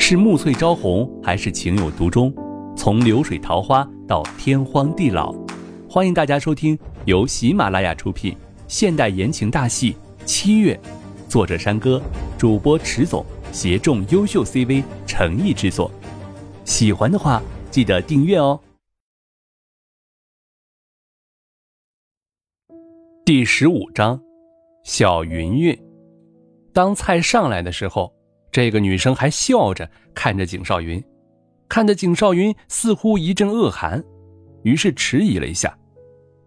是暮翠朝红，还是情有独钟？从流水桃花到天荒地老，欢迎大家收听由喜马拉雅出品现代言情大戏《七月》，作者山歌，主播迟总，协众优秀 CV 诚意制作。喜欢的话，记得订阅哦。第十五章，小云云。当菜上来的时候。这个女生还笑着看着景少云，看着景少云似乎一阵恶寒，于是迟疑了一下。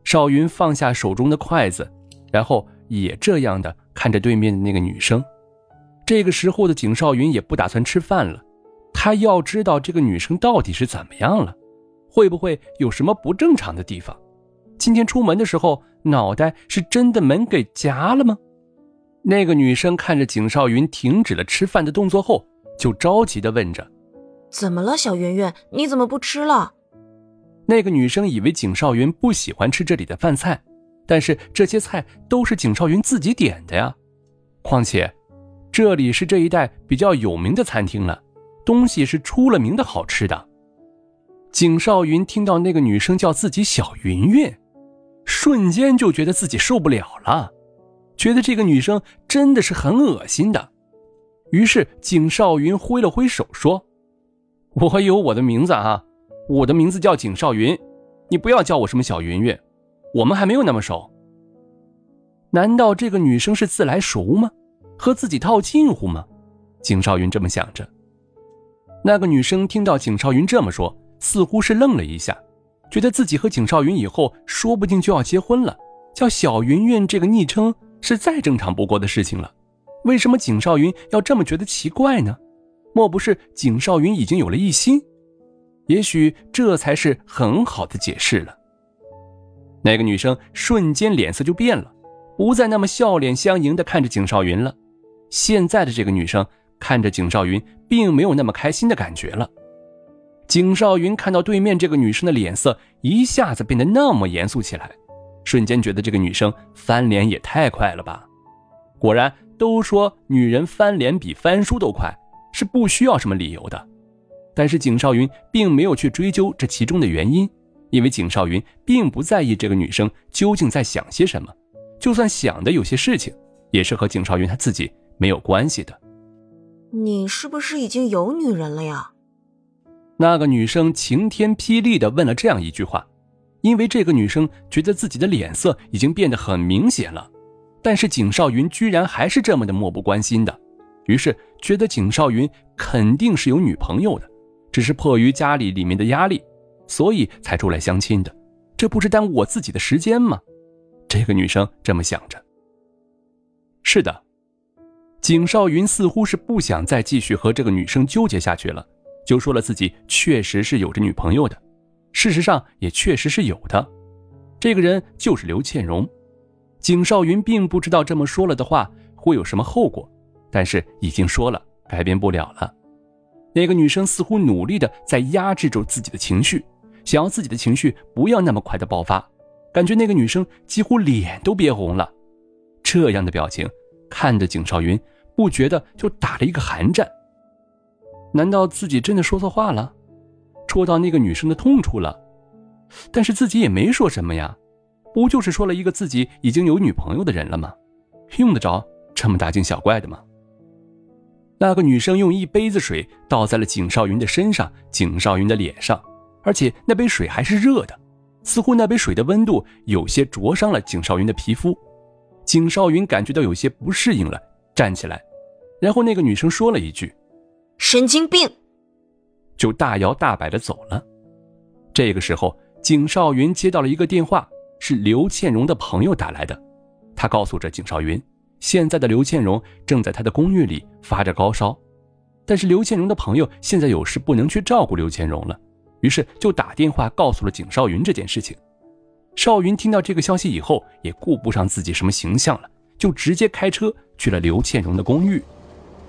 少云放下手中的筷子，然后也这样的看着对面的那个女生。这个时候的景少云也不打算吃饭了，他要知道这个女生到底是怎么样了，会不会有什么不正常的地方？今天出门的时候，脑袋是真的门给夹了吗？那个女生看着景少云停止了吃饭的动作后，就着急的问着：“怎么了，小圆圆？你怎么不吃了？”那个女生以为景少云不喜欢吃这里的饭菜，但是这些菜都是景少云自己点的呀。况且，这里是这一带比较有名的餐厅了，东西是出了名的好吃的。景少云听到那个女生叫自己小云云，瞬间就觉得自己受不了了。觉得这个女生真的是很恶心的，于是景少云挥了挥手说：“我有我的名字啊，我的名字叫景少云，你不要叫我什么小云云，我们还没有那么熟。”难道这个女生是自来熟吗？和自己套近乎吗？景少云这么想着。那个女生听到景少云这么说，似乎是愣了一下，觉得自己和景少云以后说不定就要结婚了，叫小云云这个昵称。是再正常不过的事情了，为什么景少云要这么觉得奇怪呢？莫不是景少云已经有了一心？也许这才是很好的解释了。那个女生瞬间脸色就变了，不再那么笑脸相迎的看着景少云了。现在的这个女生看着景少云，并没有那么开心的感觉了。景少云看到对面这个女生的脸色一下子变得那么严肃起来。瞬间觉得这个女生翻脸也太快了吧！果然都说女人翻脸比翻书都快，是不需要什么理由的。但是景少云并没有去追究这其中的原因，因为景少云并不在意这个女生究竟在想些什么，就算想的有些事情，也是和景少云他自己没有关系的。你是不是已经有女人了呀？那个女生晴天霹雳的问了这样一句话。因为这个女生觉得自己的脸色已经变得很明显了，但是景少云居然还是这么的漠不关心的，于是觉得景少云肯定是有女朋友的，只是迫于家里里面的压力，所以才出来相亲的，这不是耽误我自己的时间吗？这个女生这么想着。是的，景少云似乎是不想再继续和这个女生纠结下去了，就说了自己确实是有着女朋友的。事实上也确实是有的，这个人就是刘倩蓉。景少云并不知道这么说了的话会有什么后果，但是已经说了，改变不了了。那个女生似乎努力的在压制住自己的情绪，想要自己的情绪不要那么快的爆发。感觉那个女生几乎脸都憋红了，这样的表情看着景少云不觉得就打了一个寒战。难道自己真的说错话了？戳到那个女生的痛处了，但是自己也没说什么呀，不就是说了一个自己已经有女朋友的人了吗？用得着这么大惊小怪的吗？那个女生用一杯子水倒在了景少云的身上、景少云的脸上，而且那杯水还是热的，似乎那杯水的温度有些灼伤了景少云的皮肤。景少云感觉到有些不适应了，站起来，然后那个女生说了一句：“神经病。”就大摇大摆的走了。这个时候，景少云接到了一个电话，是刘倩蓉的朋友打来的。他告诉着景少云，现在的刘倩蓉正在他的公寓里发着高烧，但是刘倩蓉的朋友现在有事不能去照顾刘倩蓉了，于是就打电话告诉了景少云这件事情。少云听到这个消息以后，也顾不上自己什么形象了，就直接开车去了刘倩蓉的公寓。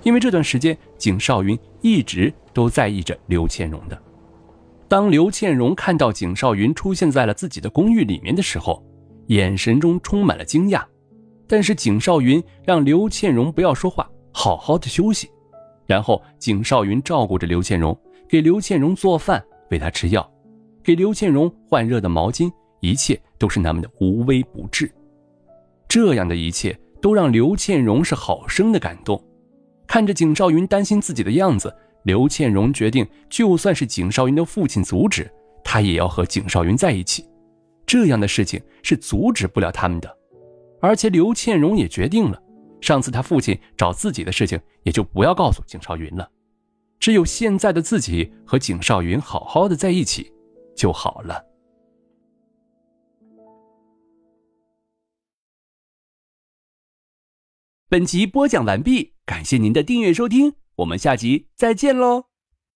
因为这段时间，景少云一直都在意着刘倩蓉的。当刘倩蓉看到景少云出现在了自己的公寓里面的时候，眼神中充满了惊讶。但是景少云让刘倩蓉不要说话，好好的休息。然后景少云照顾着刘倩荣，给刘倩荣做饭，喂她吃药，给刘倩荣换热的毛巾，一切都是那么的无微不至。这样的一切都让刘倩荣是好生的感动。看着景少云担心自己的样子，刘倩荣决定，就算是景少云的父亲阻止，他也要和景少云在一起。这样的事情是阻止不了他们的。而且刘倩荣也决定了，上次他父亲找自己的事情，也就不要告诉景少云了。只有现在的自己和景少云好好的在一起就好了。本集播讲完毕，感谢您的订阅收听，我们下集再见喽。